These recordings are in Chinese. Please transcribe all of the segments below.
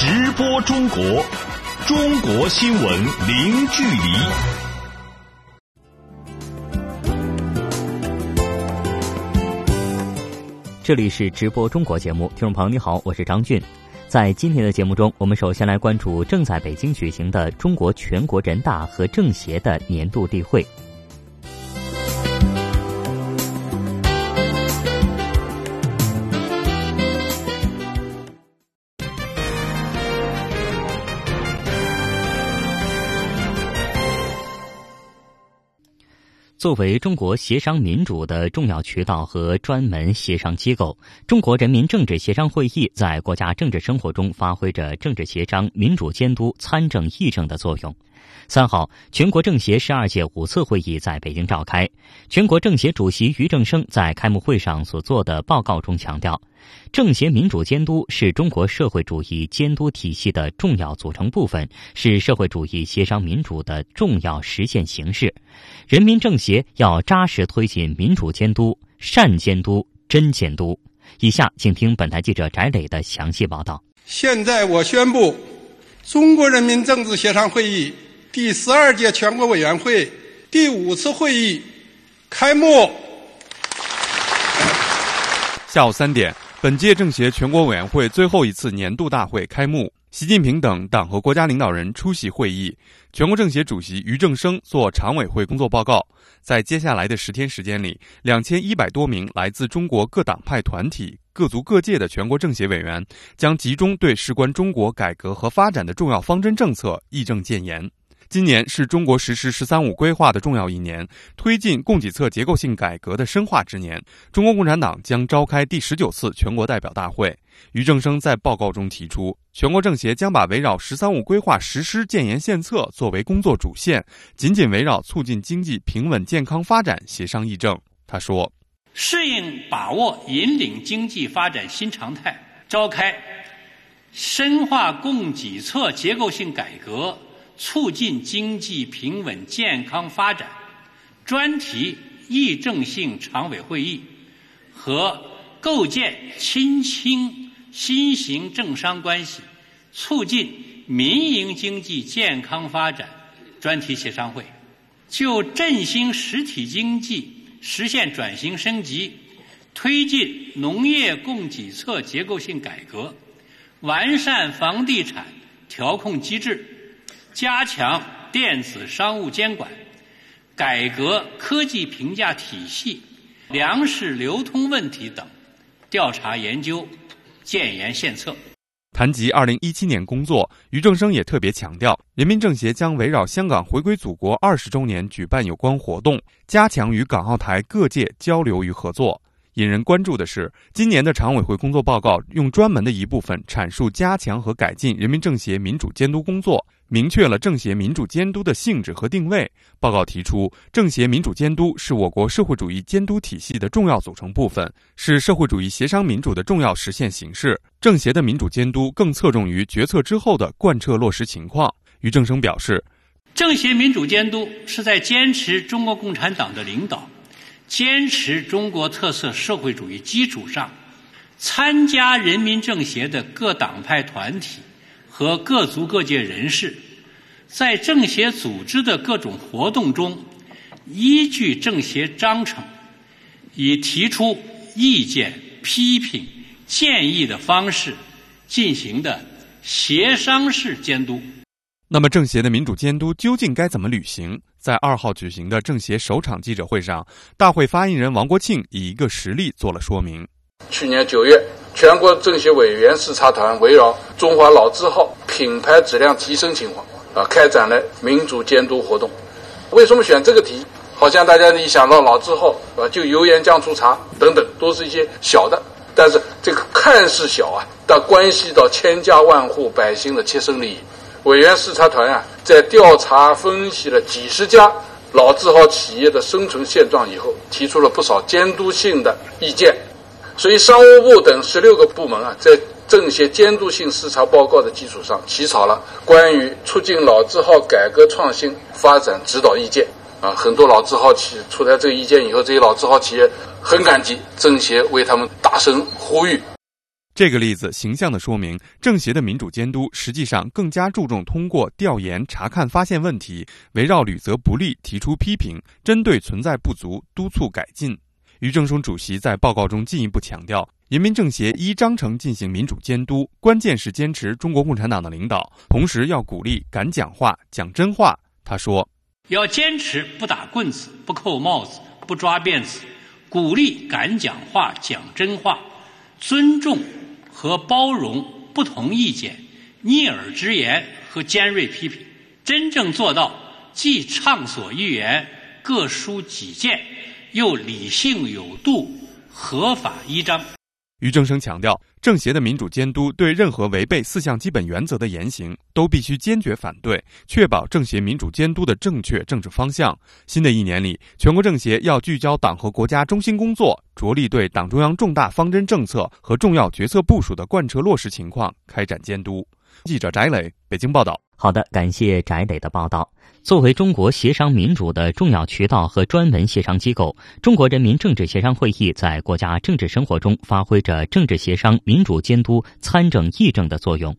直播中国，中国新闻零距离。这里是直播中国节目，听众朋友你好，我是张俊。在今天的节目中，我们首先来关注正在北京举行的中国全国人大和政协的年度例会。作为中国协商民主的重要渠道和专门协商机构，中国人民政治协商会议在国家政治生活中发挥着政治协商、民主监督、参政议政的作用。三号，全国政协十二届五次会议在北京召开。全国政协主席俞正声在开幕会上所做的报告中强调，政协民主监督是中国社会主义监督体系的重要组成部分，是社会主义协商民主的重要实现形式。人民政协要扎实推进民主监督、善监督、真监督。以下，请听本台记者翟磊的详细报道。现在我宣布，中国人民政治协商会议。第十二届全国委员会第五次会议开幕。下午三点，本届政协全国委员会最后一次年度大会开幕，习近平等党和国家领导人出席会议。全国政协主席俞正声作常委会工作报告。在接下来的十天时间里，两千一百多名来自中国各党派团体、各族各界的全国政协委员将集中对事关中国改革和发展的重要方针政策议政建言。今年是中国实施“十三五”规划的重要一年，推进供给侧结构性改革的深化之年。中国共产党将召开第十九次全国代表大会。俞正声在报告中提出，全国政协将把围绕“十三五”规划实施建言献策作为工作主线，紧紧围绕促进经济平稳健康发展协商议政。他说：“适应、把握、引领经济发展新常态，召开深化供给侧结构性改革。”促进经济平稳健康发展专题议政性常委会议和构建亲清新型政商关系、促进民营经济健康发展专题协商会，就振兴实体经济、实现转型升级、推进农业供给侧结构性改革、完善房地产调控机制。加强电子商务监管，改革科技评价体系，粮食流通问题等，调查研究，建言献策。谈及二零一七年工作，俞正声也特别强调，人民政协将围绕香港回归祖国二十周年举办有关活动，加强与港澳台各界交流与合作。引人关注的是，今年的常委会工作报告用专门的一部分阐述加强和改进人民政协民主监督工作，明确了政协民主监督的性质和定位。报告提出，政协民主监督是我国社会主义监督体系的重要组成部分，是社会主义协商民主的重要实现形式。政协的民主监督更侧重于决策之后的贯彻落实情况。俞正声表示，政协民主监督是在坚持中国共产党的领导。坚持中国特色社会主义基础上，参加人民政协的各党派团体和各族各界人士，在政协组织的各种活动中，依据政协章程，以提出意见、批评、建议的方式进行的协商式监督。那么，政协的民主监督究竟该怎么履行？在二号举行的政协首场记者会上，大会发言人王国庆以一个实例做了说明。去年九月，全国政协委员视察团围绕中华老字号品牌质量提升情况啊，开展了民主监督活动。为什么选这个题？好像大家一想到老字号啊，就油盐酱醋茶等等，都是一些小的，但是这个看似小啊，但关系到千家万户百姓的切身利益。委员视察团啊，在调查分析了几十家老字号企业的生存现状以后，提出了不少监督性的意见。所以，商务部等十六个部门啊，在政协监督性视察报告的基础上，起草了关于促进老字号改革创新发展指导意见。啊，很多老字号企业出台这个意见以后，这些老字号企业很感激政协为他们大声呼吁。这个例子形象地说明，政协的民主监督实际上更加注重通过调研查看发现问题，围绕履责不力提出批评，针对存在不足督促改进。俞正声主席在报告中进一步强调，人民政协依章程进行民主监督，关键是坚持中国共产党的领导，同时要鼓励敢讲话、讲真话。他说：“要坚持不打棍子、不扣帽子、不抓辫子，鼓励敢讲话、讲真话，尊重。”和包容不同意见、逆耳之言和尖锐批评，真正做到既畅所欲言、各抒己见，又理性有度、合法依章。俞正声强调，政协的民主监督对任何违背四项基本原则的言行，都必须坚决反对，确保政协民主监督的正确政治方向。新的一年里，全国政协要聚焦党和国家中心工作，着力对党中央重大方针政策和重要决策部署的贯彻落实情况开展监督。记者翟磊，北京报道。好的，感谢翟磊的报道。作为中国协商民主的重要渠道和专门协商机构，中国人民政治协商会议在国家政治生活中发挥着政治协商、民主监督、参政议政的作用。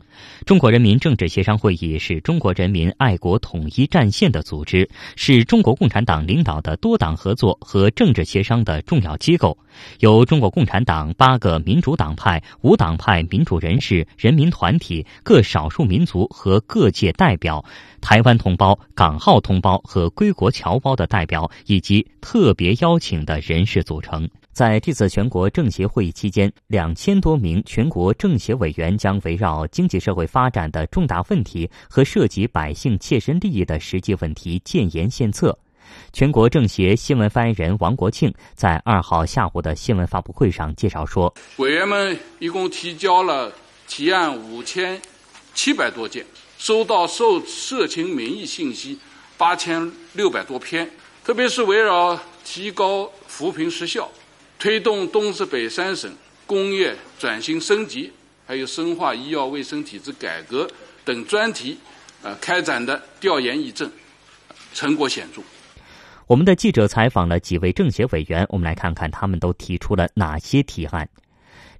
中国人民政治协商会议是中国人民爱国统一战线的组织，是中国共产党领导的多党合作和政治协商的重要机构，由中国共产党八个民主党派、无党派民主人士、人民团体、各少数民族和各界代表。台湾同胞、港号同胞和归国侨胞的代表，以及特别邀请的人士组成。在这次全国政协会议期间，两千多名全国政协委员将围绕经济社会发展的重大问题和涉及百姓切身利益的实际问题建言献策。全国政协新闻发言人王国庆在二号下午的新闻发布会上介绍说：“委员们一共提交了提案五千七百多件。”收到受社情民意信息八千六百多篇，特别是围绕提高扶贫实效、推动东四北三省工业转型升级，还有深化医药卫生体制改革等专题，呃，开展的调研议政，成果显著。我们的记者采访了几位政协委员，我们来看看他们都提出了哪些提案。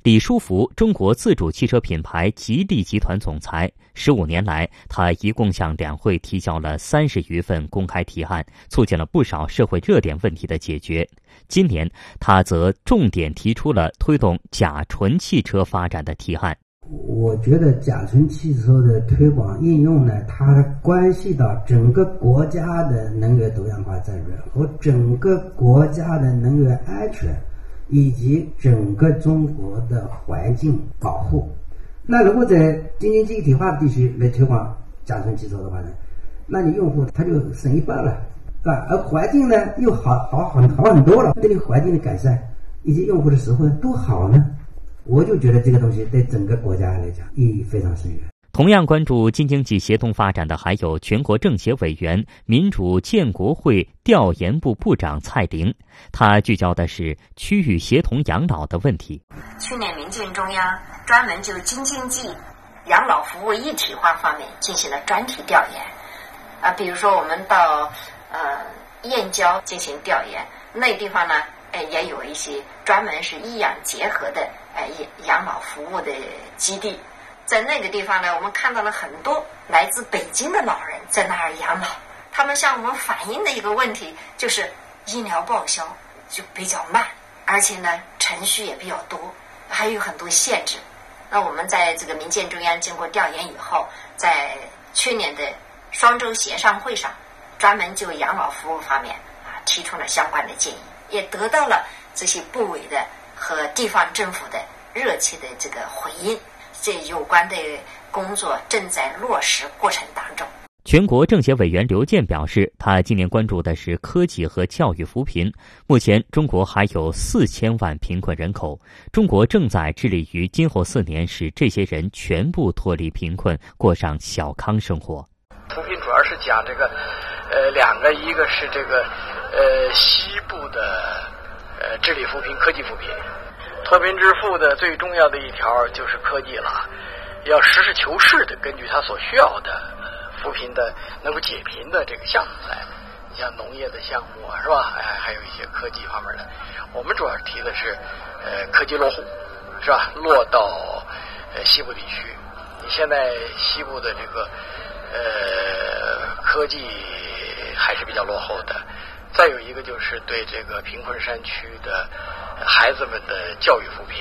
李书福，中国自主汽车品牌吉利集团总裁。十五年来，他一共向两会提交了三十余份公开提案，促进了不少社会热点问题的解决。今年，他则重点提出了推动甲醇汽车发展的提案。我觉得甲醇汽车的推广应用呢，它关系到整个国家的能源多样化战略和整个国家的能源安全。以及整个中国的环境保护。那如果在京津冀一体化的地区来推广甲醇汽车的话呢，那你用户他就省一半了，是吧？而环境呢又好好很好很多了，对你环境的改善以及用户的实惠都好呢。我就觉得这个东西对整个国家来讲意义非常深远。同样关注京津冀协同发展的，还有全国政协委员、民主建国会调研部部长蔡玲。他聚焦的是区域协同养老的问题。去年，民建中央专门就京津冀养老服务一体化方面进行了专题调研。啊，比如说我们到呃燕郊进行调研，那地方呢，呃也有一些专门是医养结合的呃养老服务的基地。在那个地方呢，我们看到了很多来自北京的老人在那儿养老。他们向我们反映的一个问题就是，医疗报销就比较慢，而且呢程序也比较多，还有很多限制。那我们在这个民建中央经过调研以后，在去年的双周协商会上，专门就养老服务方面啊提出了相关的建议，也得到了这些部委的和地方政府的热切的这个回应。这有关的工作正在落实过程当中。全国政协委员刘健表示，他今年关注的是科技和教育扶贫。目前，中国还有四千万贫困人口，中国正在致力于今后四年使这些人全部脱离贫困，过上小康生活。扶贫主要是讲这个，呃，两个，一个是这个，呃，西部的，呃，治理扶贫、科技扶贫。脱贫致富的最重要的一条就是科技了，要实事求是的根据他所需要的扶贫的能够解贫的这个项目来，你像农业的项目啊，是吧？哎，还有一些科技方面的。我们主要提的是呃科技落户，是吧？落到呃西部地区。你现在西部的这个呃科技还是比较落后的。再有一个就是对这个贫困山区的孩子们的教育扶贫，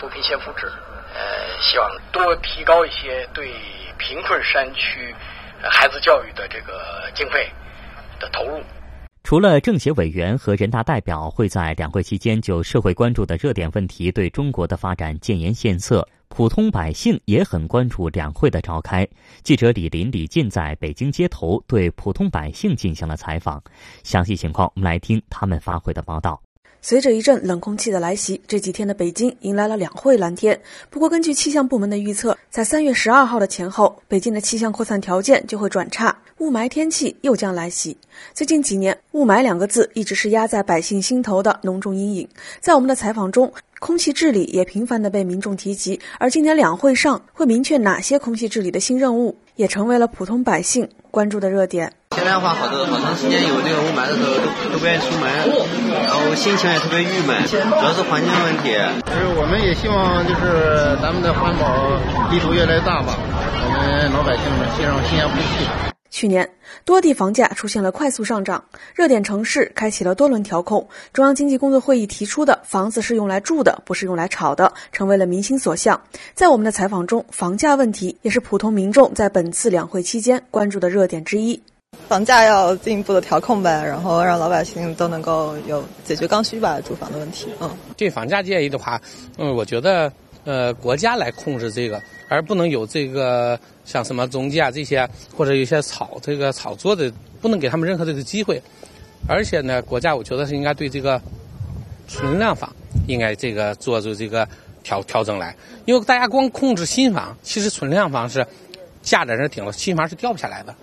扶贫先扶志，呃，希望多提高一些对贫困山区孩子教育的这个经费的投入。除了政协委员和人大代表会在两会期间就社会关注的热点问题对中国的发展建言献策，普通百姓也很关注两会的召开。记者李林、李进在北京街头对普通百姓进行了采访，详细情况我们来听他们发回的报道。随着一阵冷空气的来袭，这几天的北京迎来了两会蓝天。不过，根据气象部门的预测，在三月十二号的前后，北京的气象扩散条件就会转差，雾霾天气又将来袭。最近几年，雾霾两个字一直是压在百姓心头的浓重阴影。在我们的采访中，空气治理也频繁地被民众提及。而今年两会上会明确哪些空气治理的新任务，也成为了普通百姓关注的热点。现在的话，好多好长时间有这个雾霾的时候，都都不愿意出门，然后心情也特别郁闷，主要是环境问题。就是我们也希望，就是咱们的环保力度越来越大吧，我们老百姓们心上新鲜空气。去年多地房价出现了快速上涨，热点城市开启了多轮调控。中央经济工作会议提出的“房子是用来住的，不是用来炒的”，成为了民心所向。在我们的采访中，房价问题也是普通民众在本次两会期间关注的热点之一。房价要进一步的调控呗，然后让老百姓都能够有解决刚需吧，住房的问题。嗯，对房价建议的话，嗯，我觉得呃，国家来控制这个，而不能有这个像什么中介啊这些，或者有些炒这个炒作的，不能给他们任何这个机会。而且呢，国家我觉得是应该对这个存量房应该这个做出这个调调整来，因为大家光控制新房，其实存量房是价在那挺了，新房是掉不下来的。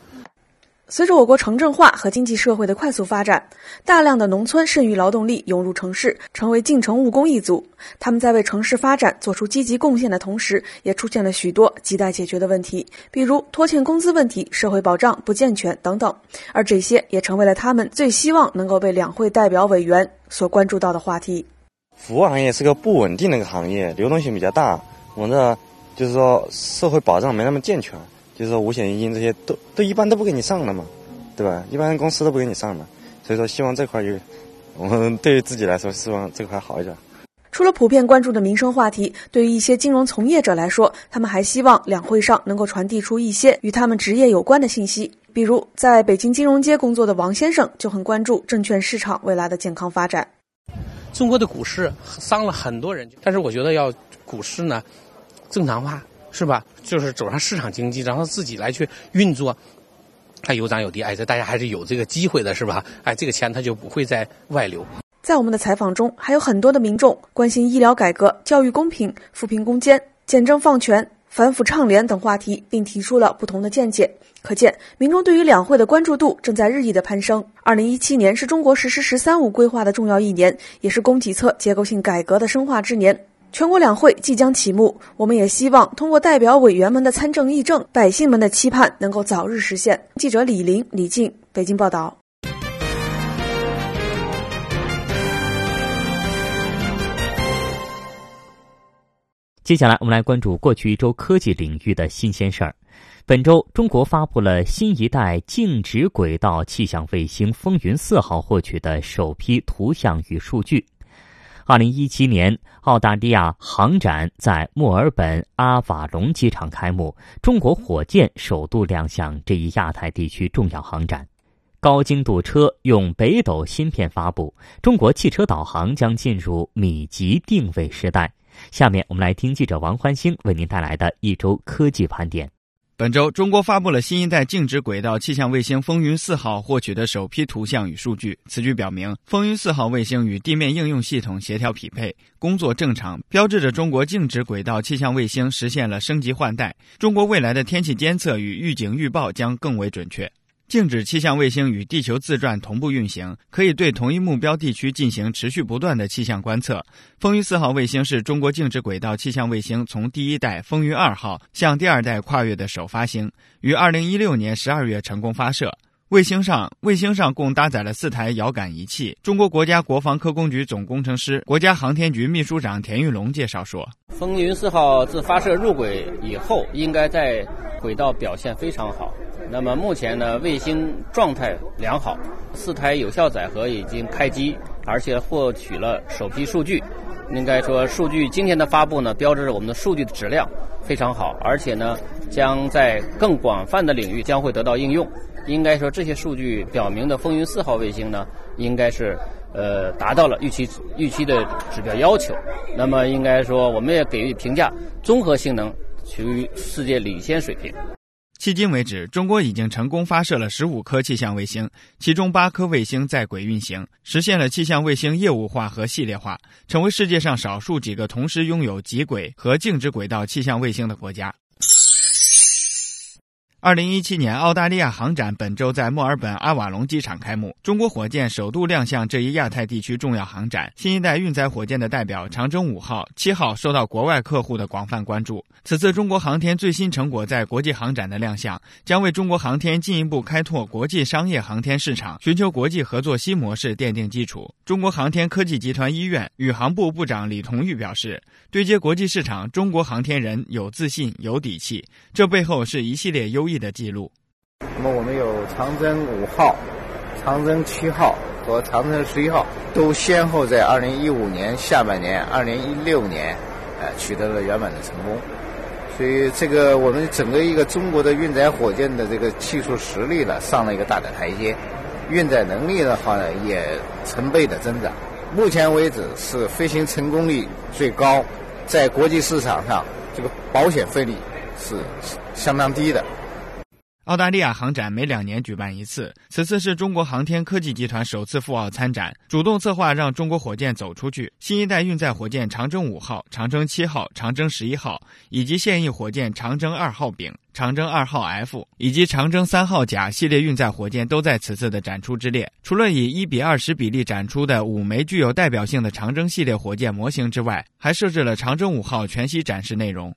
随着我国城镇化和经济社会的快速发展，大量的农村剩余劳动力涌入城市，成为进城务工一族。他们在为城市发展做出积极贡献的同时，也出现了许多亟待解决的问题，比如拖欠工资问题、社会保障不健全等等。而这些也成为了他们最希望能够被两会代表委员所关注到的话题。服务行业是个不稳定的一个行业，流动性比较大，我们的就是说社会保障没那么健全。就是说五险一金这些都都一般都不给你上的嘛，对吧？一般公司都不给你上的，所以说希望这块有，我们对于自己来说希望这块好一点。除了普遍关注的民生话题，对于一些金融从业者来说，他们还希望两会上能够传递出一些与他们职业有关的信息。比如在北京金融街工作的王先生就很关注证券市场未来的健康发展。中国的股市伤了很多人，但是我觉得要股市呢正常化。是吧？就是走上市场经济，然后自己来去运作，它有涨有跌，哎，这大家还是有这个机会的，是吧？哎，这个钱它就不会再外流。在我们的采访中，还有很多的民众关心医疗改革、教育公平、扶贫攻坚、简政放权、反腐倡廉等话题，并提出了不同的见解。可见，民众对于两会的关注度正在日益的攀升。二零一七年是中国实施“十三五”规划的重要一年，也是供给侧结构性改革的深化之年。全国两会即将启幕，我们也希望通过代表委员们的参政议政，百姓们的期盼能够早日实现。记者李林、李静，北京报道。接下来，我们来关注过去一周科技领域的新鲜事儿。本周，中国发布了新一代静止轨道气象卫星“风云四号”获取的首批图像与数据。二零一七年，澳大利亚航展在墨尔本阿瓦隆机场开幕，中国火箭首度亮相这一亚太地区重要航展。高精度车用北斗芯片发布，中国汽车导航将进入米级定位时代。下面我们来听记者王欢星为您带来的一周科技盘点。本周，中国发布了新一代静止轨道气象卫星“风云四号”获取的首批图像与数据。此举表明，“风云四号”卫星与地面应用系统协调匹配，工作正常，标志着中国静止轨道气象卫星实现了升级换代。中国未来的天气监测与预警预报将更为准确。静止气象卫星与地球自转同步运行，可以对同一目标地区进行持续不断的气象观测。风云四号卫星是中国静止轨道气象卫星从第一代风云二号向第二代跨越的首发星，于二零一六年十二月成功发射。卫星上，卫星上共搭载了四台遥感仪器。中国国家国防科工局总工程师、国家航天局秘书长田玉龙介绍说：“风云四号自发射入轨以后，应该在轨道表现非常好。那么目前呢，卫星状态良好，四台有效载荷已经开机，而且获取了首批数据。应该说，数据今天的发布呢，标志着我们的数据的质量非常好，而且呢，将在更广泛的领域将会得到应用。”应该说，这些数据表明的风云四号卫星呢，应该是呃达到了预期预期的指标要求。那么应该说，我们也给予评价，综合性能处于世界领先水平。迄今为止，中国已经成功发射了十五颗气象卫星，其中八颗卫星在轨运行，实现了气象卫星业务化和系列化，成为世界上少数几个同时拥有极轨和静止轨道气象卫星的国家。二零一七年澳大利亚航展本周在墨尔本阿瓦隆机场开幕，中国火箭首度亮相这一亚太地区重要航展。新一代运载火箭的代表长征五号、七号受到国外客户的广泛关注。此次中国航天最新成果在国际航展的亮相，将为中国航天进一步开拓国际商业航天市场、寻求国际合作新模式奠定基础。中国航天科技集团医院宇航部部长李同玉表示，对接国际市场，中国航天人有自信、有底气，这背后是一系列优。的记录。那么我们有长征五号、长征七号和长征十一号，都先后在二零一五年下半年、二零一六年，呃，取得了圆满的成功。所以，这个我们整个一个中国的运载火箭的这个技术实力呢，上了一个大的台阶，运载能力的话呢，也成倍的增长。目前为止是飞行成功率最高，在国际市场上，这个保险费率是相当低的。澳大利亚航展每两年举办一次，此次是中国航天科技集团首次赴澳参展，主动策划让中国火箭走出去。新一代运载火箭长征五号、长征七号、长征十一号，以及现役火箭长征二号丙、长征二号 F 以及长征三号甲系列运载火箭都在此次的展出之列。除了以一比二十比例展出的五枚具有代表性的长征系列火箭模型之外，还设置了长征五号全息展示内容。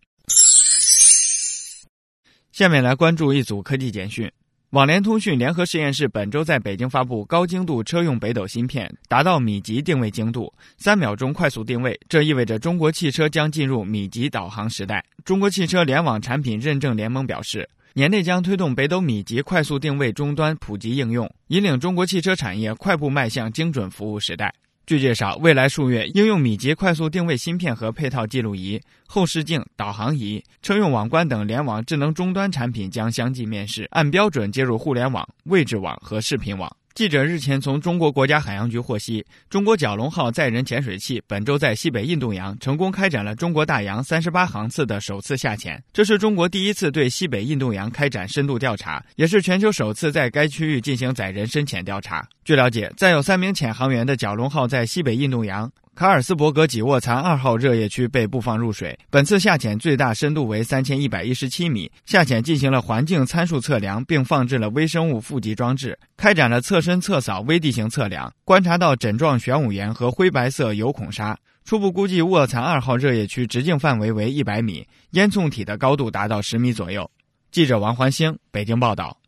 下面来关注一组科技简讯。网联通讯联合实验室本周在北京发布高精度车用北斗芯片，达到米级定位精度，三秒钟快速定位。这意味着中国汽车将进入米级导航时代。中国汽车联网产品认证联盟表示，年内将推动北斗米级快速定位终端普及应用，引领中国汽车产业快步迈向精准服务时代。据介绍，未来数月，应用米级快速定位芯片和配套记录仪、后视镜、导航仪、车用网关等联网智能终端产品将相继面世，按标准接入互联网、位置网和视频网。记者日前从中国国家海洋局获悉，中国蛟龙号载人潜水器本周在西北印度洋成功开展了中国大洋三十八航次的首次下潜，这是中国第一次对西北印度洋开展深度调查，也是全球首次在该区域进行载人深潜调查。据了解，载有三名潜航员的蛟龙号在西北印度洋。卡尔斯伯格济沃残二号热液区被布放入水，本次下潜最大深度为三千一百一十七米。下潜进行了环境参数测量，并放置了微生物负极装置，开展了侧身侧扫微地形测量，观察到枕状玄武岩和灰白色油孔沙。初步估计卧蚕二号热液区直径范围为一百米，烟囱体的高度达到十米左右。记者王环星北京报道。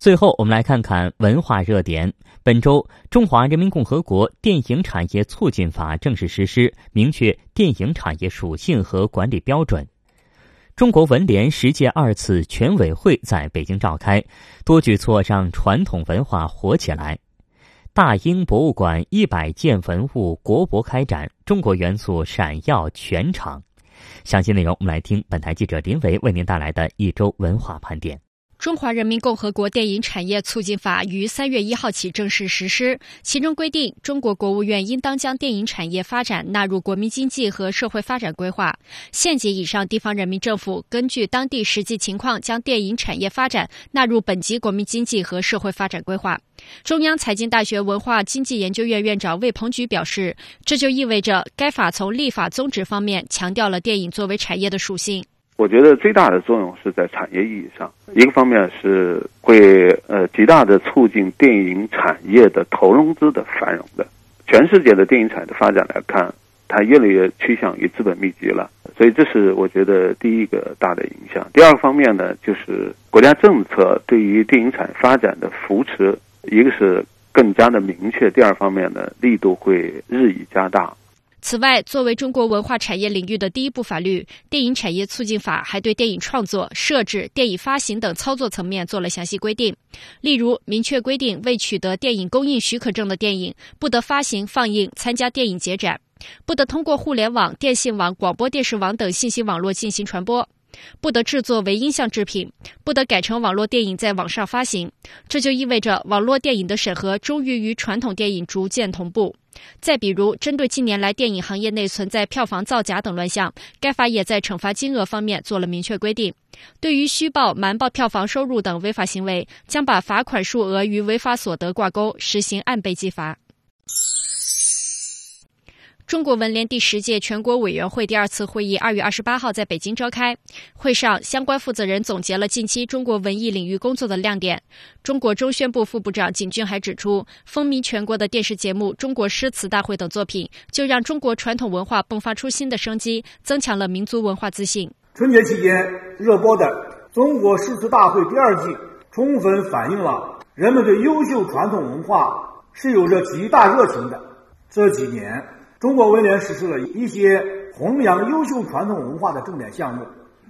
最后，我们来看看文化热点。本周，《中华人民共和国电影产业促进法》正式实施，明确电影产业属性和管理标准。中国文联十届二次全委会在北京召开，多举措让传统文化活起来。大英博物馆一百件文物国博开展，中国元素闪耀全场。详细内容，我们来听本台记者林维为您带来的一周文化盘点。《中华人民共和国电影产业促进法》于三月一号起正式实施，其中规定，中国国务院应当将电影产业发展纳入国民经济和社会发展规划。县级以上地方人民政府根据当地实际情况，将电影产业发展纳入本级国民经济和社会发展规划。中央财经大学文化经济研究院院长魏鹏举表示，这就意味着该法从立法宗旨方面强调了电影作为产业的属性。我觉得最大的作用是在产业意义上，一个方面是会呃极大的促进电影产业的投融资的繁荣的。全世界的电影产业的发展来看，它越来越趋向于资本密集了。所以这是我觉得第一个大的影响。第二个方面呢，就是国家政策对于电影产业发展的扶持，一个是更加的明确，第二方面呢，力度会日益加大。此外，作为中国文化产业领域的第一部法律，《电影产业促进法》还对电影创作、设置、电影发行等操作层面做了详细规定。例如，明确规定未取得电影供应许可证的电影不得发行、放映、参加电影节展，不得通过互联网、电信网、广播电视网等信息网络进行传播。不得制作为音像制品，不得改成网络电影在网上发行。这就意味着网络电影的审核终于与传统电影逐渐同步。再比如，针对近年来电影行业内存在票房造假等乱象，该法也在惩罚金额方面做了明确规定。对于虚报、瞒报票房收入等违法行为，将把罚款数额与违法所得挂钩，实行按倍计罚。中国文联第十届全国委员会第二次会议二月二十八号在北京召开。会上，相关负责人总结了近期中国文艺领域工作的亮点。中国中宣部副部长景俊还指出，风靡全国的电视节目《中国诗词大会》等作品，就让中国传统文化迸发出新的生机，增强了民族文化自信。春节期间热播的《中国诗词大会》第二季，充分反映了人们对优秀传统文化是有着极大热情的。这几年，中国文联实施了一些弘扬优秀传统文化的重点项目，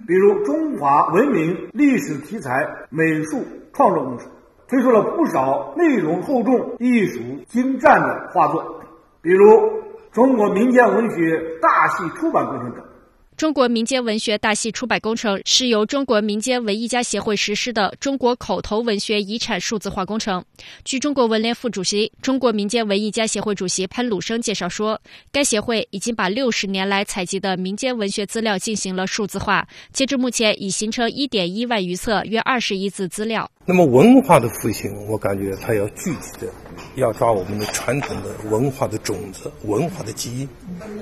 比如中华文明历史题材美术创作工程，推出了不少内容厚重、艺术精湛的画作，比如中国民间文学大戏出版工程等。中国民间文学大戏出版工程是由中国民间文艺家协会实施的中国口头文学遗产数字化工程。据中国文联副主席、中国民间文艺家协会主席潘鲁生介绍说，该协会已经把六十年来采集的民间文学资料进行了数字化，截至目前已形成一点一万余册，约二十亿字资料。那么文化的复兴，我感觉它要具体的。要抓我们的传统的文化的种子、文化的基因。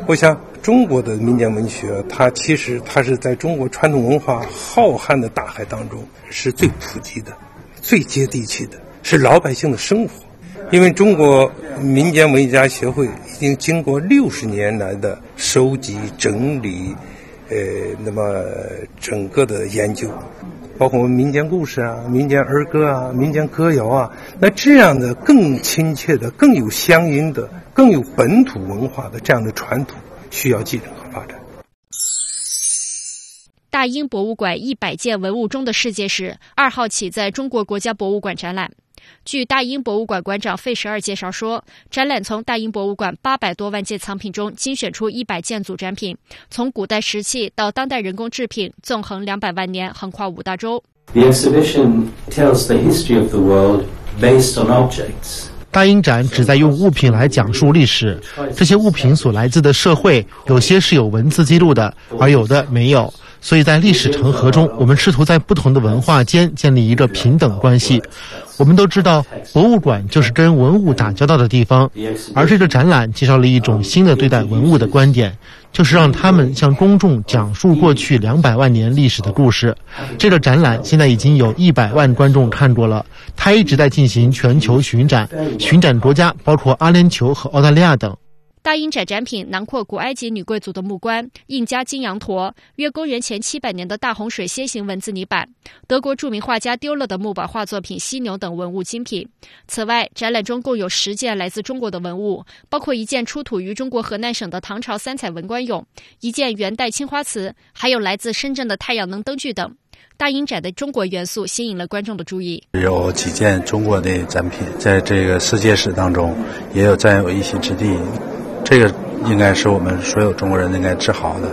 我想，中国的民间文学，它其实它是在中国传统文化浩瀚的大海当中是最普及的、最接地气的，是老百姓的生活。因为中国民间文学家协会已经经过六十年来的收集、整理，呃，那么整个的研究。包括我们民间故事啊、民间儿歌啊、民间歌谣啊，那这样的更亲切的、更有乡音的、更有本土文化的这样的传统，需要继承和发展。大英博物馆一百件文物中的世界史二号起在中国国家博物馆展览。据大英博物馆馆长费舍尔介绍说，展览从大英博物馆八百多万件藏品中精选出一百件组展品，从古代石器到当代人工制品，纵横两百万年，横跨五大洲。The exhibition tells the history of the world based on objects. 大英展旨在用物品来讲述历史，这些物品所来自的社会，有些是有文字记录的，而有的没有。所以在历史长河中，我们试图在不同的文化间建立一个平等关系。我们都知道，博物馆就是跟文物打交道的地方，而这个展览介绍了一种新的对待文物的观点，就是让他们向公众讲述过去两百万年历史的故事。这个展览现在已经有一百万观众看过了，它一直在进行全球巡展，巡展国家包括阿联酋和澳大利亚等。大英展展品囊括古埃及女贵族的木棺、印加金羊驼、约公元前七百年的大洪水楔形文字泥板、德国著名画家丢了的木板画作品《犀牛》等文物精品。此外，展览中共有十件来自中国的文物，包括一件出土于中国河南省的唐朝三彩文官俑，一件元代青花瓷，还有来自深圳的太阳能灯具等。大英展的中国元素吸引了观众的注意。有几件中国的展品，在这个世界史当中也有占有一席之地。这个应该是我们所有中国人应该自豪的，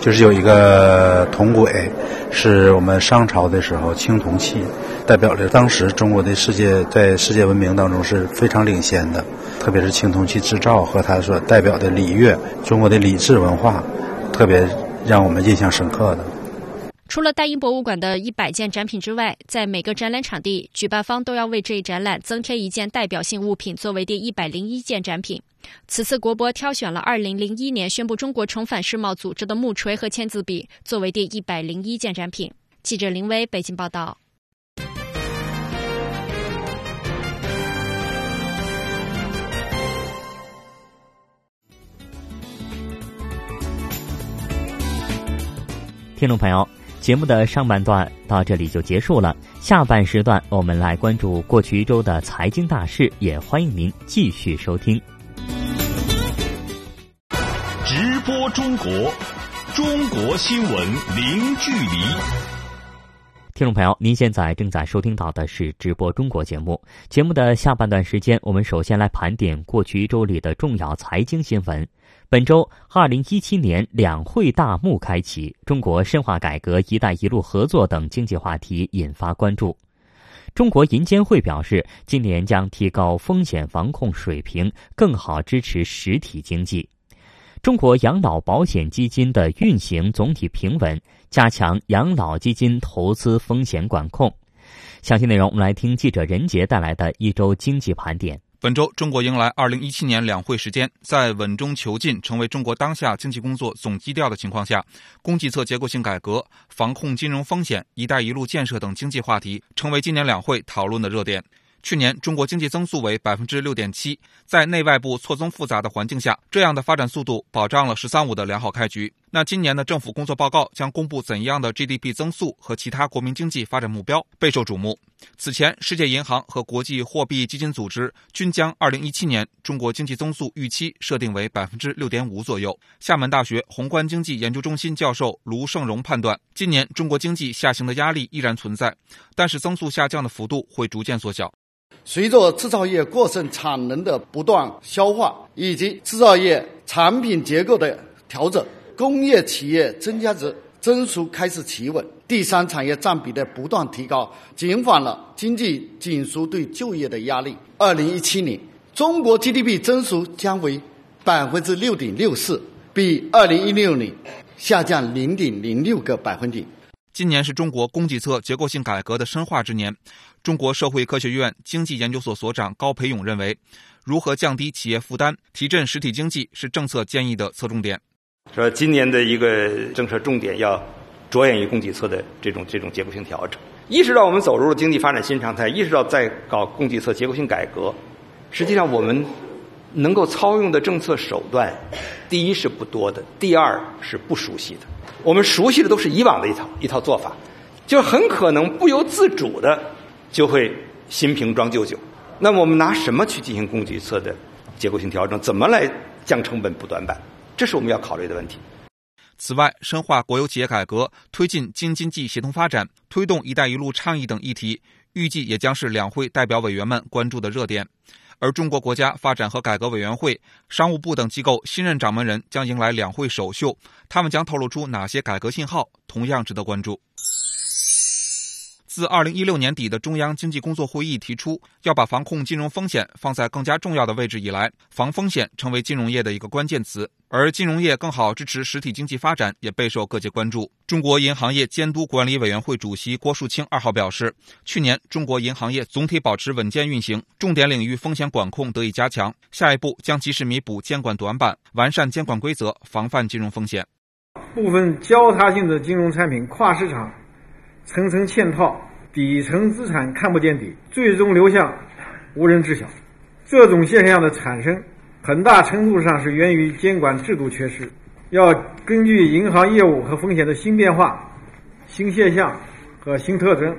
就是有一个铜轨，是我们商朝的时候青铜器，代表着当时中国的世界在世界文明当中是非常领先的，特别是青铜器制造和它所代表的礼乐，中国的礼制文化，特别让我们印象深刻的。除了大英博物馆的一百件展品之外在每个展览场地举办方都要为这一展览增添一件代表性物品作为第一百零一件展品。此次国博挑选了二零零一年宣布中国重返世贸组织的木锤和签字笔作为第一百零一件展品。记者林威北京报道。听众朋友节目的上半段到这里就结束了，下半时段我们来关注过去一周的财经大事，也欢迎您继续收听。直播中国，中国新闻零距离。听众朋友，您现在正在收听到的是直播中国节目。节目的下半段时间，我们首先来盘点过去一周里的重要财经新闻。本周，二零一七年两会大幕开启，中国深化改革、“一带一路”合作等经济话题引发关注。中国银监会表示，今年将提高风险防控水平，更好支持实体经济。中国养老保险基金的运行总体平稳，加强养老基金投资风险管控。详细内容，我们来听记者任杰带来的一周经济盘点。本周，中国迎来二零一七年两会时间，在稳中求进成为中国当下经济工作总基调的情况下，供给侧结构性改革、防控金融风险、一带一路建设等经济话题成为今年两会讨论的热点。去年中国经济增速为百分之六点七，在内外部错综复杂的环境下，这样的发展速度保障了“十三五”的良好开局。那今年的政府工作报告将公布怎样的 GDP 增速和其他国民经济发展目标，备受瞩目。此前，世界银行和国际货币基金组织均将二零一七年中国经济增速预期设定为百分之六点五左右。厦门大学宏观经济研究中心教授卢胜荣判断，今年中国经济下行的压力依然存在，但是增速下降的幅度会逐渐缩小。随着制造业过剩产能的不断消化，以及制造业产品结构的调整，工业企业增加值增速开始企稳，第三产业占比的不断提高，减缓了经济紧缩对就业的压力。二零一七年，中国 GDP 增速将为百分之六点六四，比二零一六年下降零点零六个百分点。今年是中国供给侧结构性改革的深化之年。中国社会科学院经济研究所所长高培勇认为，如何降低企业负担、提振实体经济是政策建议的侧重点。说今年的一个政策重点要着眼于供给侧的这种这种结构性调整，意识到我们走入了经济发展新常态，意识到在搞供给侧结构性改革。实际上，我们能够操用的政策手段，第一是不多的，第二是不熟悉的。我们熟悉的都是以往的一套一套做法，就很可能不由自主的就会新瓶装旧酒。那么我们拿什么去进行供给侧的结构性调整？怎么来降成本、补短板？这是我们要考虑的问题。此外，深化国有企业改革、推进京津冀协同发展、推动“一带一路”倡议等议题，预计也将是两会代表委员们关注的热点。而中国国家发展和改革委员会、商务部等机构新任掌门人将迎来两会首秀，他们将透露出哪些改革信号，同样值得关注。自二零一六年底的中央经济工作会议提出要把防控金融风险放在更加重要的位置以来，防风险成为金融业的一个关键词。而金融业更好支持实体经济发展也备受各界关注。中国银行业监督管理委员会主席郭树清二号表示，去年中国银行业总体保持稳健运行，重点领域风险管控得以加强。下一步将及时弥补监管短板，完善监管规则，防范金融风险。部分交叉性的金融产品跨市场。层层嵌套，底层资产看不见底，最终流向无人知晓。这种现象的产生，很大程度上是源于监管制度缺失。要根据银行业务和风险的新变化、新现象和新特征，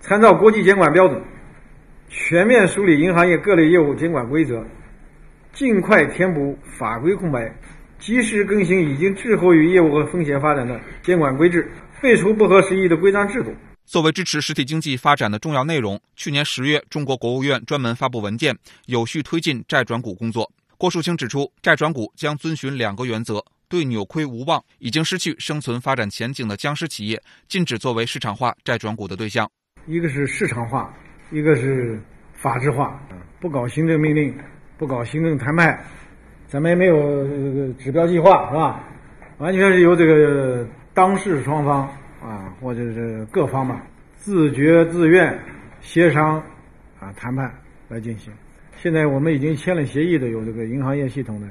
参照国际监管标准，全面梳理银行业各类业务监管规则，尽快填补法规空白，及时更新已经滞后于业务和风险发展的监管规制。废除不合时宜的规章制度。作为支持实体经济发展的重要内容，去年十月，中国国务院专门发布文件，有序推进债转股工作。郭树清指出，债转股将遵循两个原则：对扭亏无望、已经失去生存发展前景的僵尸企业，禁止作为市场化债转股的对象。一个是市场化，一个是法制化。不搞行政命令，不搞行政谈判，咱们也没有指标计划，是吧？完全是由这个。当事双方啊，或者是各方吧，自觉自愿协商啊谈判来进行。现在我们已经签了协议的有这个银行业系统的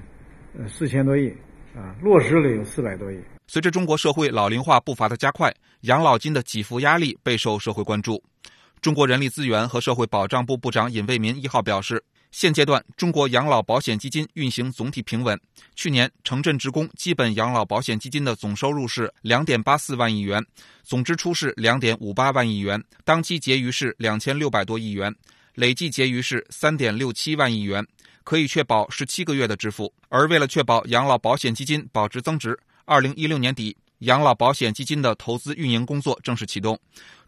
呃四千多亿啊，落实了有四百多亿。随着中国社会老龄化步伐的加快，养老金的给付压力备受社会关注。中国人力资源和社会保障部部长尹卫民一号表示，现阶段，中国养老保险基金运行总体平稳。去年，城镇职工基本养老保险基金的总收入是两点八四万亿元，总支出是两点五八万亿元，当期结余是两千六百多亿元，累计结余是三点六七万亿元，可以确保十七个月的支付。而为了确保养老保险基金保值增值，二零一六年底，养老保险基金的投资运营工作正式启动。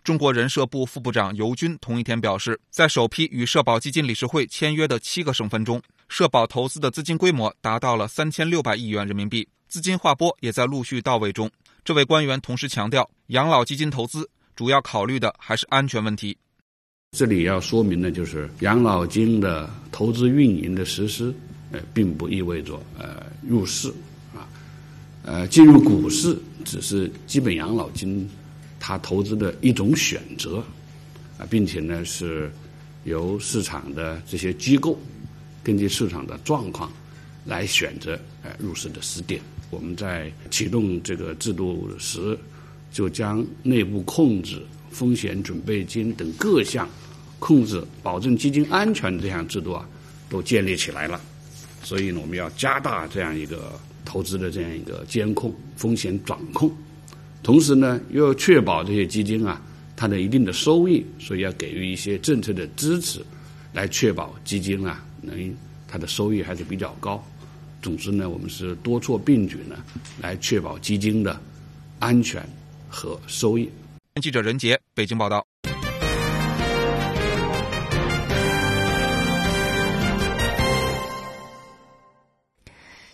中国人社部副部长尤军同一天表示，在首批与社保基金理事会签约的七个省份中，社保投资的资金规模达到了三千六百亿元人民币，资金划拨也在陆续到位中。这位官员同时强调，养老基金投资主要考虑的还是安全问题。这里要说明的就是，养老金的投资运营的实施，呃，并不意味着呃入市啊，呃，进入股市只是基本养老金。他投资的一种选择，啊，并且呢是由市场的这些机构根据市场的状况来选择呃入市的时点。我们在启动这个制度时，就将内部控制、风险准备金等各项控制、保证基金安全这项制度啊，都建立起来了。所以呢，我们要加大这样一个投资的这样一个监控、风险掌控。同时呢，又要确保这些基金啊，它的一定的收益，所以要给予一些政策的支持，来确保基金啊能它的收益还是比较高。总之呢，我们是多措并举呢，来确保基金的安全和收益。记者任杰，北京报道。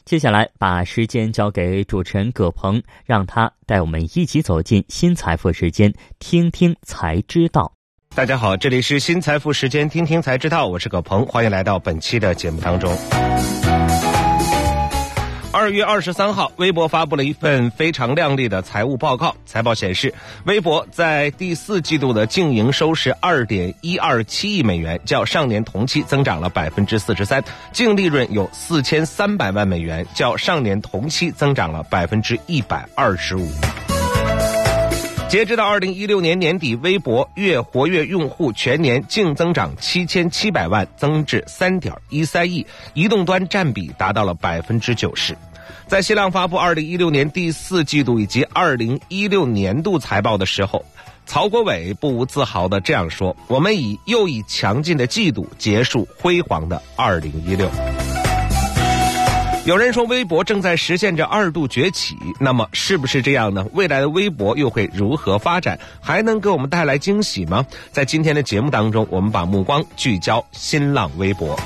接下来，把时间交给主持人葛鹏，让他带我们一起走进新财富时间，听听才知道。大家好，这里是新财富时间，听听才知道，我是葛鹏，欢迎来到本期的节目当中。二月二十三号，微博发布了一份非常靓丽的财务报告。财报显示，微博在第四季度的净营收是二点一二七亿美元，较上年同期增长了百分之四十三；净利润有四千三百万美元，较上年同期增长了百分之一百二十五。截止到二零一六年年底，微博月活跃用户全年净增长七千七百万，增至三点一三亿，移动端占比达到了百分之九十。在新浪发布二零一六年第四季度以及二零一六年度财报的时候，曹国伟不无自豪的这样说：“我们以又以强劲的季度结束辉煌的二零一六。”有人说微博正在实现着二度崛起，那么是不是这样呢？未来的微博又会如何发展？还能给我们带来惊喜吗？在今天的节目当中，我们把目光聚焦新浪微博。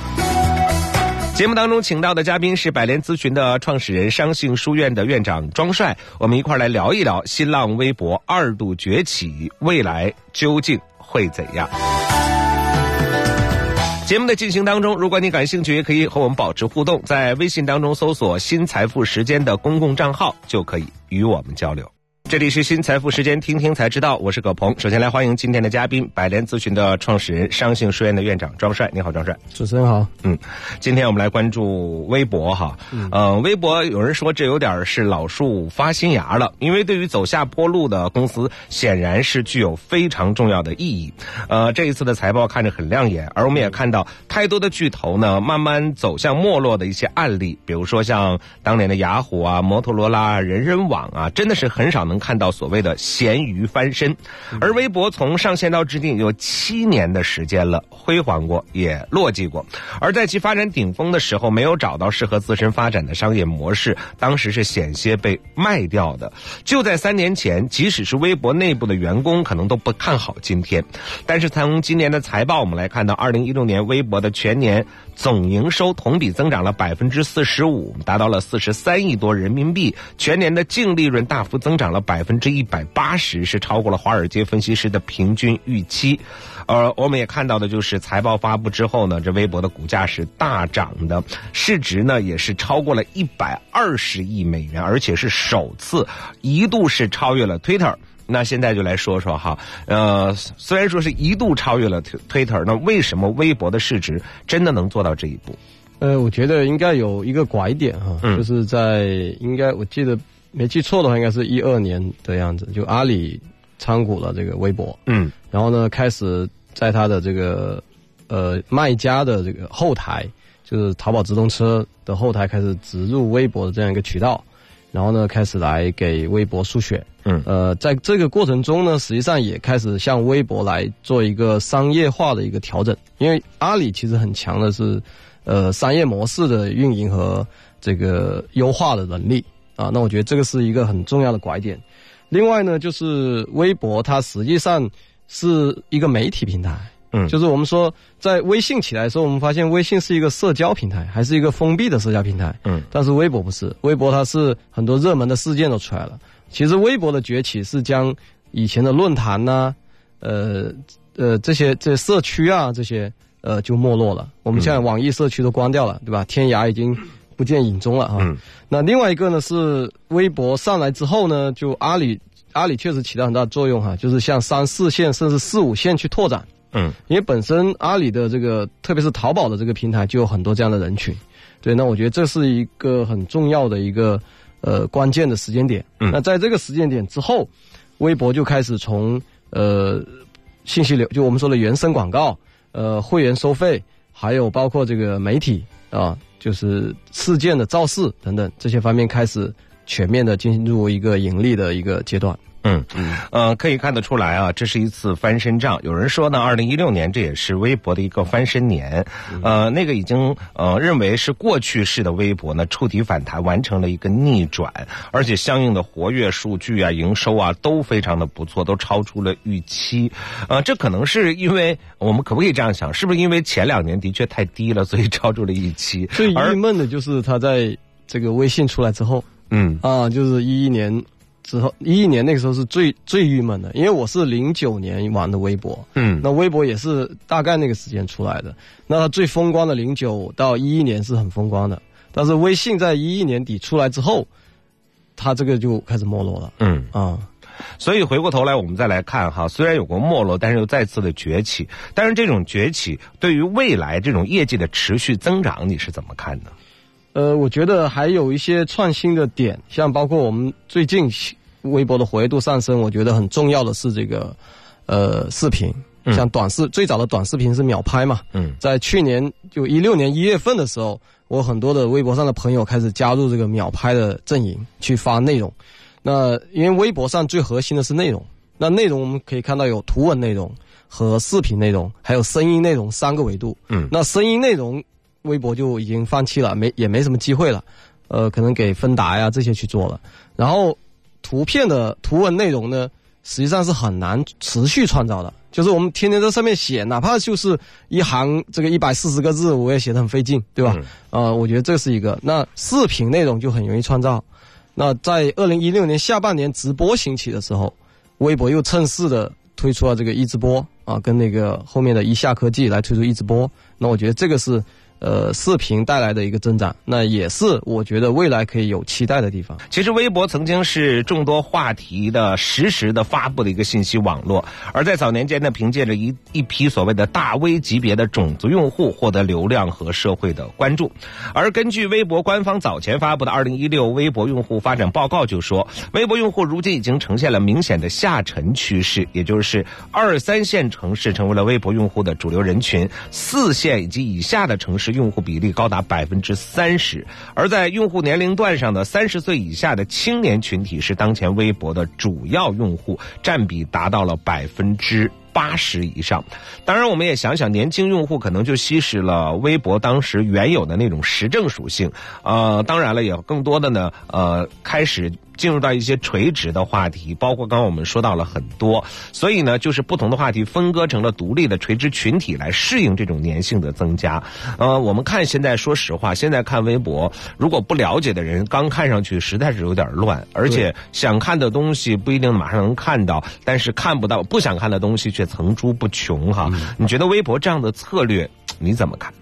节目当中请到的嘉宾是百联咨询的创始人、商信书院的院长庄帅，我们一块来聊一聊新浪微博二度崛起，未来究竟会怎样？节目的进行当中，如果你感兴趣，也可以和我们保持互动，在微信当中搜索“新财富时间”的公共账号，就可以与我们交流。这里是新财富时间，听听才知道。我是葛鹏。首先来欢迎今天的嘉宾，百联咨询的创始人、商信书院的院长庄帅。你好，庄帅。主持人好。嗯，今天我们来关注微博哈。嗯。微博有人说这有点是老树发新芽了，因为对于走下坡路的公司，显然是具有非常重要的意义。呃，这一次的财报看着很亮眼，而我们也看到太多的巨头呢，慢慢走向没落的一些案例，比如说像当年的雅虎啊、摩托罗拉、人人网啊，真的是很少能。看到所谓的咸鱼翻身，而微博从上线到至今有七年的时间了，辉煌过也落寂过，而在其发展顶峰的时候，没有找到适合自身发展的商业模式，当时是险些被卖掉的。就在三年前，即使是微博内部的员工可能都不看好今天，但是从今年的财报我们来看到，二零一六年微博的全年总营收同比增长了百分之四十五，达到了四十三亿多人民币，全年的净利润大幅增长了。百分之一百八十是超过了华尔街分析师的平均预期，呃，我们也看到的就是财报发布之后呢，这微博的股价是大涨的，市值呢也是超过了一百二十亿美元，而且是首次一度是超越了 Twitter。那现在就来说说哈，呃，虽然说是一度超越了 Twitter，那为什么微博的市值真的能做到这一步？呃，我觉得应该有一个拐点哈，就是在应该我记得。没记错的话，应该是一二年的样子，就阿里参股了这个微博，嗯，然后呢，开始在它的这个呃卖家的这个后台，就是淘宝直通车的后台开始植入微博的这样一个渠道，然后呢开始来给微博输血。嗯，呃，在这个过程中呢，实际上也开始向微博来做一个商业化的一个调整，因为阿里其实很强的是，呃，商业模式的运营和这个优化的能力啊。那我觉得这个是一个很重要的拐点。另外呢，就是微博它实际上是一个媒体平台，嗯，就是我们说在微信起来的时候，我们发现微信是一个社交平台，还是一个封闭的社交平台，嗯，但是微博不是，微博它是很多热门的事件都出来了。其实微博的崛起是将以前的论坛呐、呃呃这些这些社区啊这些呃就没落了。我们现在网易社区都关掉了，对吧？天涯已经不见影踪了啊。嗯那另外一个呢是微博上来之后呢，就阿里阿里确实起到很大作用哈，就是向三四线甚至四五线去拓展。嗯，因为本身阿里的这个，特别是淘宝的这个平台，就有很多这样的人群。对，那我觉得这是一个很重要的一个呃关键的时间点。嗯那在这个时间点之后，微博就开始从呃信息流，就我们说的原生广告、呃会员收费，还有包括这个媒体啊，就是事件的造势等等这些方面开始全面的进入一个盈利的一个阶段。嗯，呃，可以看得出来啊，这是一次翻身仗。有人说呢，二零一六年这也是微博的一个翻身年，呃，那个已经呃认为是过去式的微博呢，触底反弹，完成了一个逆转，而且相应的活跃数据啊、营收啊都非常的不错，都超出了预期。呃，这可能是因为我们可不可以这样想？是不是因为前两年的确太低了，所以超出了预期？最郁闷的就是他在这个微信出来之后，嗯啊，就是一一年之后，一一年那个时候是最最郁闷的，因为我是零九年玩的微博，嗯，那微博也是大概那个时间出来的。那它最风光的零九到一一年是很风光的，但是微信在一一年底出来之后，它这个就开始没落了。嗯啊。所以回过头来，我们再来看哈，虽然有过没落，但是又再次的崛起。但是这种崛起对于未来这种业绩的持续增长，你是怎么看的？呃，我觉得还有一些创新的点，像包括我们最近微博的活跃度上升，我觉得很重要的是这个呃视频，像短视、最早的短视频是秒拍嘛，嗯，在去年就一六年一月份的时候，我很多的微博上的朋友开始加入这个秒拍的阵营去发内容。那因为微博上最核心的是内容，那内容我们可以看到有图文内容和视频内容，还有声音内容三个维度。嗯，那声音内容微博就已经放弃了，没也没什么机会了，呃，可能给芬达呀这些去做了。然后图片的图文内容呢，实际上是很难持续创造的，就是我们天天在上面写，哪怕就是一行这个一百四十个字，我也写的很费劲，对吧？呃，我觉得这是一个。那视频内容就很容易创造。那在二零一六年下半年直播兴起的时候，微博又趁势的推出了这个一直播啊，跟那个后面的一下科技来推出一直播。那我觉得这个是呃视频带来的一个增长，那也是我觉得未来可以有期待的地方。其实微博曾经是众多话题的实时的发布的一个信息网络，而在早年间呢，凭借着一一批所谓的大 V 级别的种子用户，获得流量和社会的关注。而根据微博官方早前发布的《二零一六微博用户发展报告》就说，微博用户如今已经呈现了明显的下沉趋势，也就是二三线城市成为了微博用户的主流人群，四线以及以下的城市用户比例高达百分之三十，而在用户年龄段上的三十岁以下的青年群体是当前微博的主要用户，占比达到了百分之。八十以上，当然，我们也想想，年轻用户可能就稀释了微博当时原有的那种时政属性，呃，当然了，也更多的呢，呃，开始进入到一些垂直的话题，包括刚刚我们说到了很多，所以呢，就是不同的话题分割成了独立的垂直群体来适应这种粘性的增加。呃，我们看现在，说实话，现在看微博，如果不了解的人，刚看上去实在是有点乱，而且想看的东西不一定马上能看到，但是看不到不想看的东西却层出不穷哈。你觉得微博这样的策略你怎么看？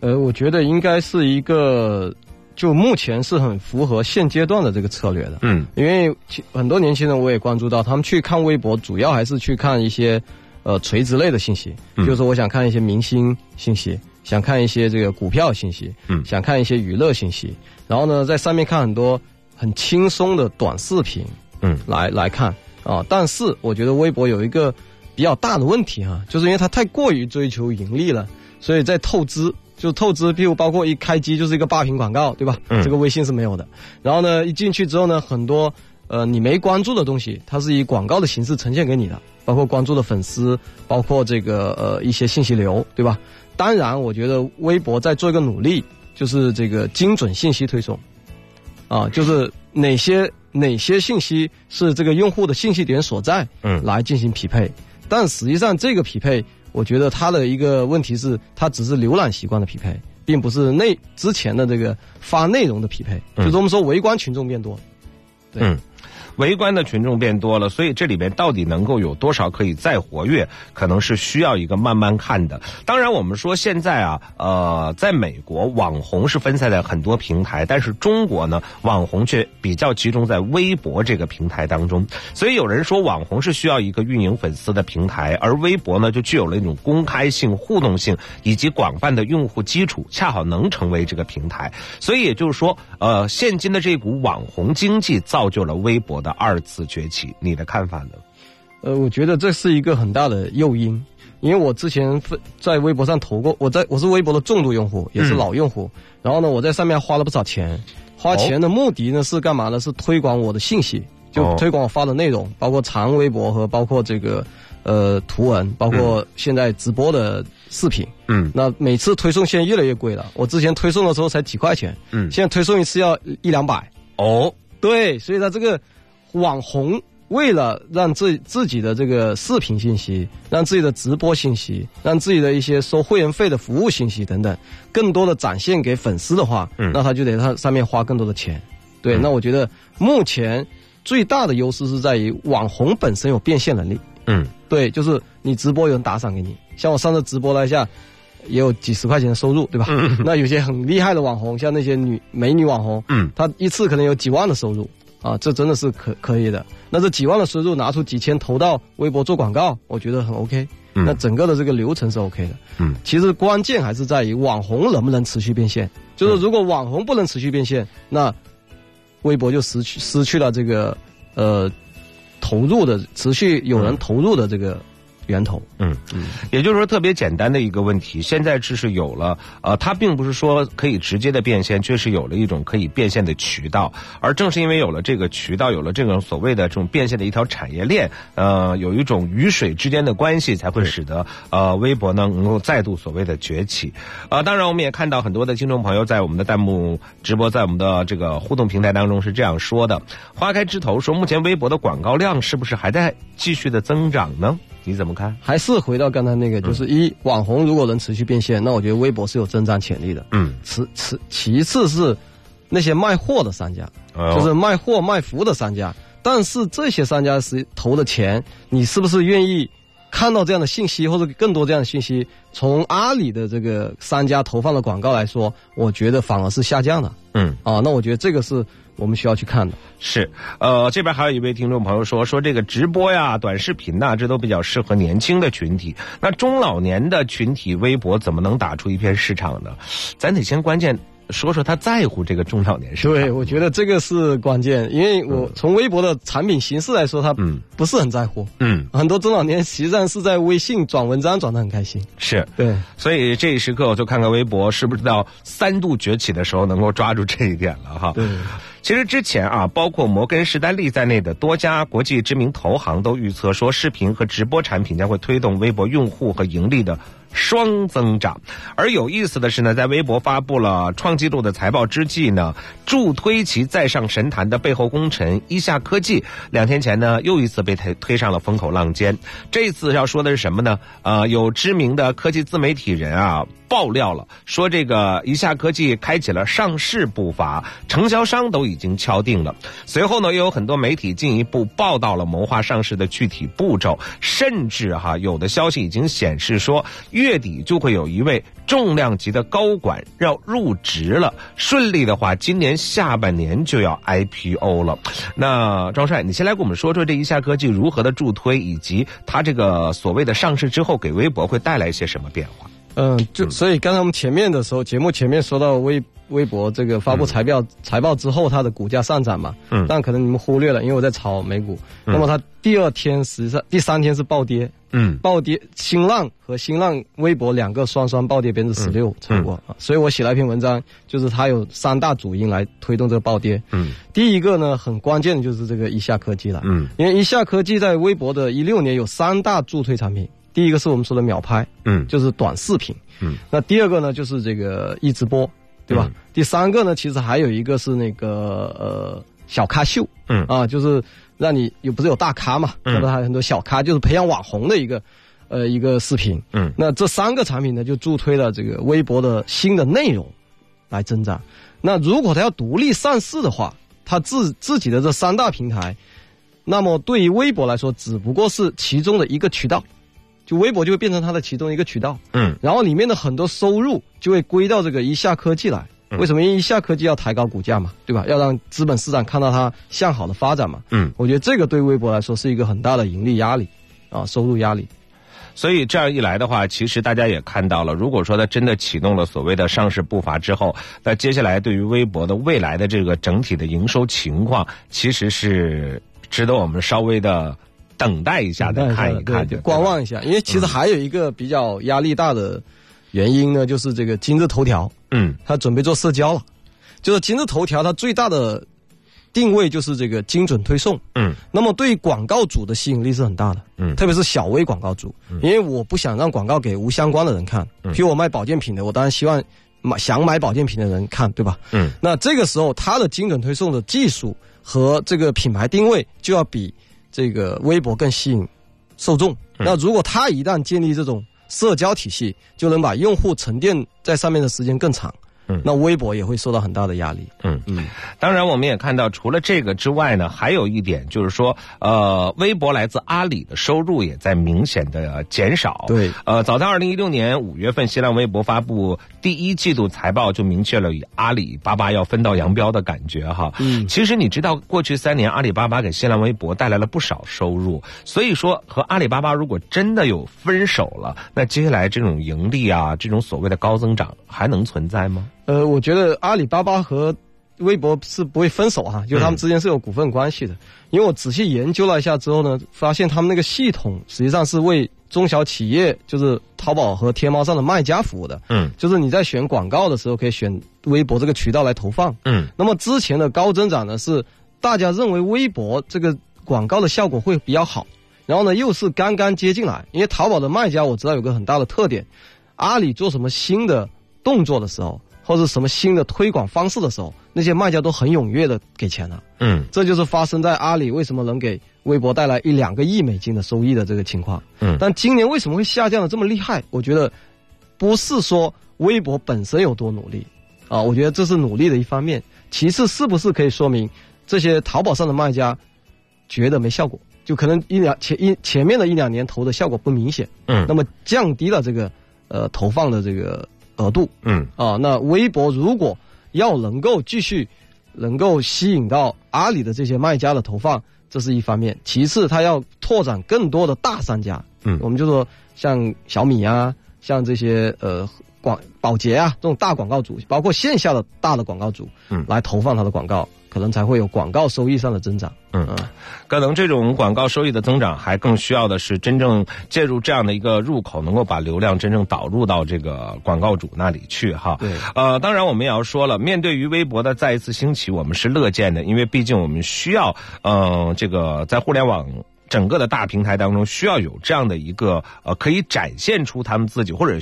呃，我觉得应该是一个，就目前是很符合现阶段的这个策略的。嗯，因为很多年轻人我也关注到，他们去看微博，主要还是去看一些呃垂直类的信息，嗯就是说我想看一些明星信息，想看一些这个股票信息，嗯，想看一些娱乐信息，然后呢，在上面看很多很轻松的短视频，嗯，来来看啊。但是我觉得微博有一个比较大的问题哈、就是因为它太过于追求盈利了。所以在透支，就透支，譬如包括一开机就是一个霸屏广告，对吧？嗯这个微信是没有的。然后呢，一进去之后呢，很多呃你没关注的东西，它是以广告的形式呈现给你的，包括关注的粉丝，包括这个呃一些信息流，对吧？当然，我觉得微博在做一个努力，就是这个精准信息推送，啊，就是哪些哪些信息是这个用户的信息点所在，嗯，来进行匹配。但实际上，这个匹配，我觉得它的一个问题是，它只是浏览习惯的匹配，并不是内之前的这个发内容的匹配。嗯。就是我们说围观群众变多。了，对。嗯，围观的群众变多了，所以这里边到底能够有多少可以再活跃，可能是需要一个慢慢看的。当然，我们说现在啊，呃，在美国网红是分散在很多平台，但是中国呢，网红却比较集中在微博这个平台当中。所以有人说，网红是需要一个运营粉丝的平台，而微博呢，就具有了一种公开性、互动性以及广泛的用户基础，恰好能成为这个平台。所以也就是说，呃，现今的这股网红经济造就了微博的二次崛起。你的看法呢？呃，我觉得这是一个很大的诱因，因为我之前在微博上投过，我在我是微博的重度用户，也是嗯老用户。然后呢，我在上面花了不少钱，花钱的目的呢是干嘛呢？是推广我的信息，就哦推广我发的内容，包括长微博和包括这个呃图文，包括现在直播的视频。嗯，那每次推送现在越来越贵了，我之前推送的时候才几块钱，嗯现在推送一次要一两百。哦，对，所以它这个网红为了让自自己的这个视频信息，让自己的直播信息，让自己的一些收会员费的服务信息等等，更多的展现给粉丝的话，嗯。那他就得上上面花更多的钱。对，嗯。那我觉得目前最大的优势是在于网红本身有变现能力。嗯，对，就是你直播有人打赏给你，像我上次直播了一下，也有几十块钱的收入，对吧？那有些很厉害的网红，像那些女美女网红，嗯，她一次可能有几万的收入啊，这真的是可可以的。那这几万的收入拿出几千投到微博做广告，我觉得很 OK。嗯那整个的这个流程是 OK 的。嗯，其实关键还是在于网红能不能持续变现。就是如果网红不能持续变现，那微博就失去失去了这个呃投入的持续有人投入的这个源头。嗯嗯，也就是说，特别简单的一个问题，现在只是有了，呃，它并不是说可以直接的变现，却是有了一种可以变现的渠道。而正是因为有了这个渠道，有了这种所谓的这种变现的一条产业链，呃，有一种鱼水之间的关系，才会使得呃微博呢能够再度所谓的崛起。呃，当然我们也看到很多的听众朋友在我们的弹幕直播，在我们的这个互动平台当中是这样说的：花开枝头说，目前微博的广告量是不是还在继续的增长呢？你怎么看？还是回到刚才那个，就是一网红如果能持续变现，那我觉得微博是有增长潜力的。嗯，其其其次是那些卖货的商家，哦就是卖货卖服务的商家。但是这些商家是投的钱，你是不是愿意看到这样的信息，或者更多这样的信息？从阿里的这个商家投放的广告来说，我觉得反而是下降的。嗯，啊，那我觉得这个是我们需要去看的。是，呃，这边还有一位听众朋友说，说这个直播呀、短视频呐、这都比较适合年轻的群体。那中老年的群体，微博怎么能打出一片市场呢？咱得先关键说说他在乎这个中老年市场。对，我觉得这个是关键，因为我从微博的产品形式来说，他不是很在乎。嗯，很多中老年实际上是在微信转文章转的很开心。是，对，所以这一时刻我就看看微博是不是到三度崛起的时候能够抓住这一点了哈。对。其实之前啊，包括摩根士丹利在内的多家国际知名投行都预测说，视频和直播产品将会推动微博用户和盈利的双增长。而有意思的是呢，在微博发布了创纪录的财报之际呢，助推其再上神坛的背后功臣一下科技，两天前呢又一次被推推上了风口浪尖。这次要说的是什么呢？呃，有知名的科技自媒体人啊。爆料了，说这个一下科技开启了上市步伐，承销商都已经敲定了。随后呢，又有很多媒体进一步报道了谋划上市的具体步骤，甚至哈有的消息已经显示说，月底就会有一位重量级的高管要入职了。顺利的话，今年下半年就要 IPO 了。那庄帅，你先来给我们说说这一下科技如何的助推，以及它这个所谓的上市之后给微博会带来一些什么变化？嗯，就所以刚才我们前面的时候，节目前面说到微微博这个发布财报、财报之后，它的股价上涨嘛，嗯，但可能你们忽略了，因为我在炒美股，那么它第二天实际上第三天是暴跌，嗯，暴跌，新浪和新浪微博两个双双暴跌百分之十六超过啊，所以我写了一篇文章，就是它有三大主因来推动这个暴跌，嗯，第一个呢很关键的就是这个一下科技了，嗯，因为一下科技在微博的一六年有三大助推产品。第一个是我们说的秒拍，嗯，就是短视频，嗯，那第二个呢就是这个一直播，对吧？第三个呢，其实还有一个是那个呃小咖秀，嗯。啊，就是让你有不是有大咖嘛，嗯。或者还有很多小咖，就是培养网红的一个呃一个视频，嗯，那这三个产品呢就助推了这个微博的新的内容来增长。那如果它要独立上市的话，它自自己的这三大平台，那么对于微博来说，只不过是其中的一个渠道。就微博就会变成它的其中一个渠道，嗯，然后里面的很多收入就会归到这个一下科技来。为什么？因为一下科技要抬高股价嘛，对吧？要让资本市场看到它向好的发展嘛。嗯，我觉得这个对微博来说是一个很大的盈利压力啊，收入压力。所以这样一来的话，其实大家也看到了，如果说它真的启动了所谓的上市步伐之后，那接下来对于微博的未来的这个整体的营收情况，其实是值得我们稍微的。等待一下，再看一看，就观望一下。因为其实还有一个比较压力大的原因呢，就是这个今日头条，嗯，他准备做社交了。就是今日头条它最大的定位就是这个精准推送，嗯，那么对广告主的吸引力是很大的，嗯，特别是小微广告主，因为我不想让广告给无相关的人看，嗯。比如我卖保健品的，我当然希望买想买保健品的人看，对吧？嗯，那这个时候它的精准推送的技术和这个品牌定位就要比。这个微博更吸引受众。那如果他一旦建立这种社交体系，就能把用户沉淀在上面的时间更长。嗯，那微博也会受到很大的压力。嗯嗯，当然我们也看到，除了这个之外呢，还有一点就是说，呃，微博来自阿里的收入也在明显的减少。对，呃，早在二零一六年五月份，新浪微博发布第一季度财报，就明确了与阿里巴巴要分道扬镳的感觉哈。嗯，其实你知道，过去三年阿里巴巴给新浪微博带来了不少收入，所以说和阿里巴巴如果真的有分手了，那接下来这种盈利啊，这种所谓的高增长还能存在吗？呃，我觉得阿里巴巴和微博是不会分手哈，就他们之间是有股份关系的。因为我仔细研究了一下之后呢，发现他们那个系统实际上是为中小企业，就是淘宝和天猫上的卖家服务的。嗯，就是你在选广告的时候，可以选微博这个渠道来投放。嗯，那么之前的高增长呢，是大家认为微博这个广告的效果会比较好，然后呢又是刚刚接进来，因为淘宝的卖家我知道有个很大的特点，阿里做什么新的动作的时候。或者什么新的推广方式的时候，那些卖家都很踊跃的给钱了。嗯，这就是发生在阿里为什么能给微博带来一两个亿美金的收益的这个情况。嗯，但今年为什么会下降的这么厉害？我觉得不是说微博本身有多努力啊，我觉得这是努力的一方面。其次，是不是可以说明这些淘宝上的卖家觉得没效果？就可能一两前一前面的一两年投的效果不明显。嗯，那么降低了这个呃投放的这个。额度，嗯。啊，那微博如果要能够继续能够吸引到阿里的这些卖家的投放，这是一方面；其次，它要拓展更多的大商家，嗯，我们就说像小米啊，像这些呃广保洁啊这种大广告主，包括线下的大的广告主，嗯，来投放它的广告，可能才会有广告收益上的增长。嗯，可能这种广告收益的增长，还更需要的是真正介入这样的一个入口，能够把流量真正导入到这个广告主那里去哈。对，呃，当然我们也要说了，面对于微博的再一次兴起，我们是乐见的，因为毕竟我们需要，嗯、呃，这个在互联网。整个的大平台当中，需要有这样的一个呃，可以展现出他们自己，或者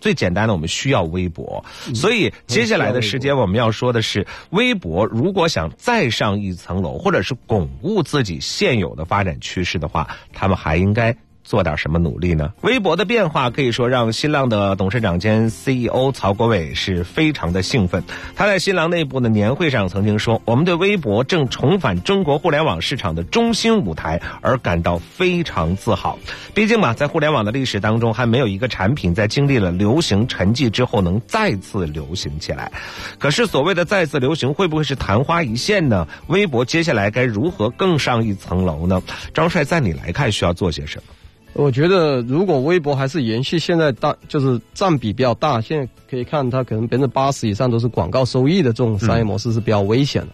最简单的，我们需要微博。所以接下来的时间，我们要说的是，微博如果想再上一层楼，或者是巩固自己现有的发展趋势的话，他们还应该。做点什么努力呢？微博的变化可以说让新浪的董事长兼 CEO 曹国伟是非常的兴奋。他在新浪内部的年会上曾经说：“我们对微博正重返中国互联网市场的中心舞台而感到非常自豪。毕竟嘛，在互联网的历史当中，还没有一个产品在经历了流行沉寂之后能再次流行起来。可是所谓的再次流行，会不会是昙花一现呢？微博接下来该如何更上一层楼呢？张帅，在你来看，需要做些什么？我觉得如果微博还是延续现在大，就是占比比较大，现在可以看它可能百分之八十以上都是广告收益的这种商业模式是比较危险的。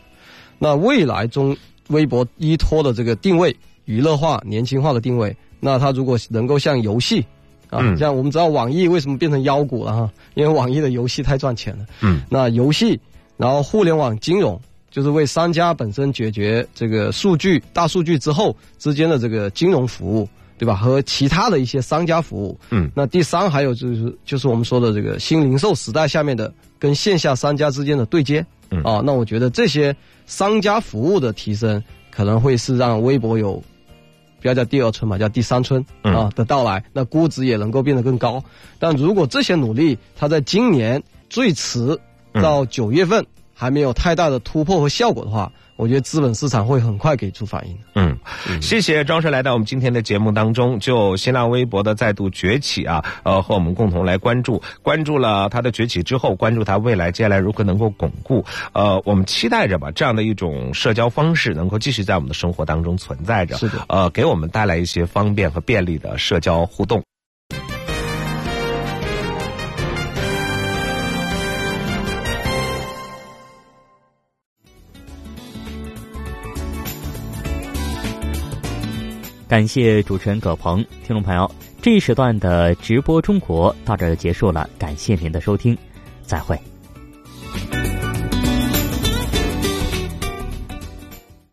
那未来中微博依托的这个定位，娱乐化、年轻化的定位，那它如果能够像游戏啊，像我们知道网易为什么变成妖股了哈？因为网易的游戏太赚钱了。嗯，那游戏，然后互联网金融。就是为商家本身解决这个数据、大数据之后之间的这个金融服务，对吧？和其他的一些商家服务。嗯。那第三还有就是就是我们说的这个新零售时代下面的跟线下商家之间的对接。嗯。啊，那我觉得这些商家服务的提升，可能会是让微博有不要叫第二春嘛，叫第三春啊的到来。那估值也能够变得更高。但如果这些努力，它在今年最迟到九月份。还没有太大的突破和效果的话，我觉得资本市场会很快给出反应。嗯，谢谢庄帅来到我们今天的节目当中，就新浪微博的再度崛起啊，呃，和我们共同来关注，关注了它的崛起之后，关注它未来接下来如何能够巩固。呃，我们期待着吧，这样的一种社交方式能够继续在我们的生活当中存在着，是的，呃，给我们带来一些方便和便利的社交互动。感谢主持人葛鹏，听众朋友，这一时段的直播中国到这儿就结束了，感谢您的收听，再会。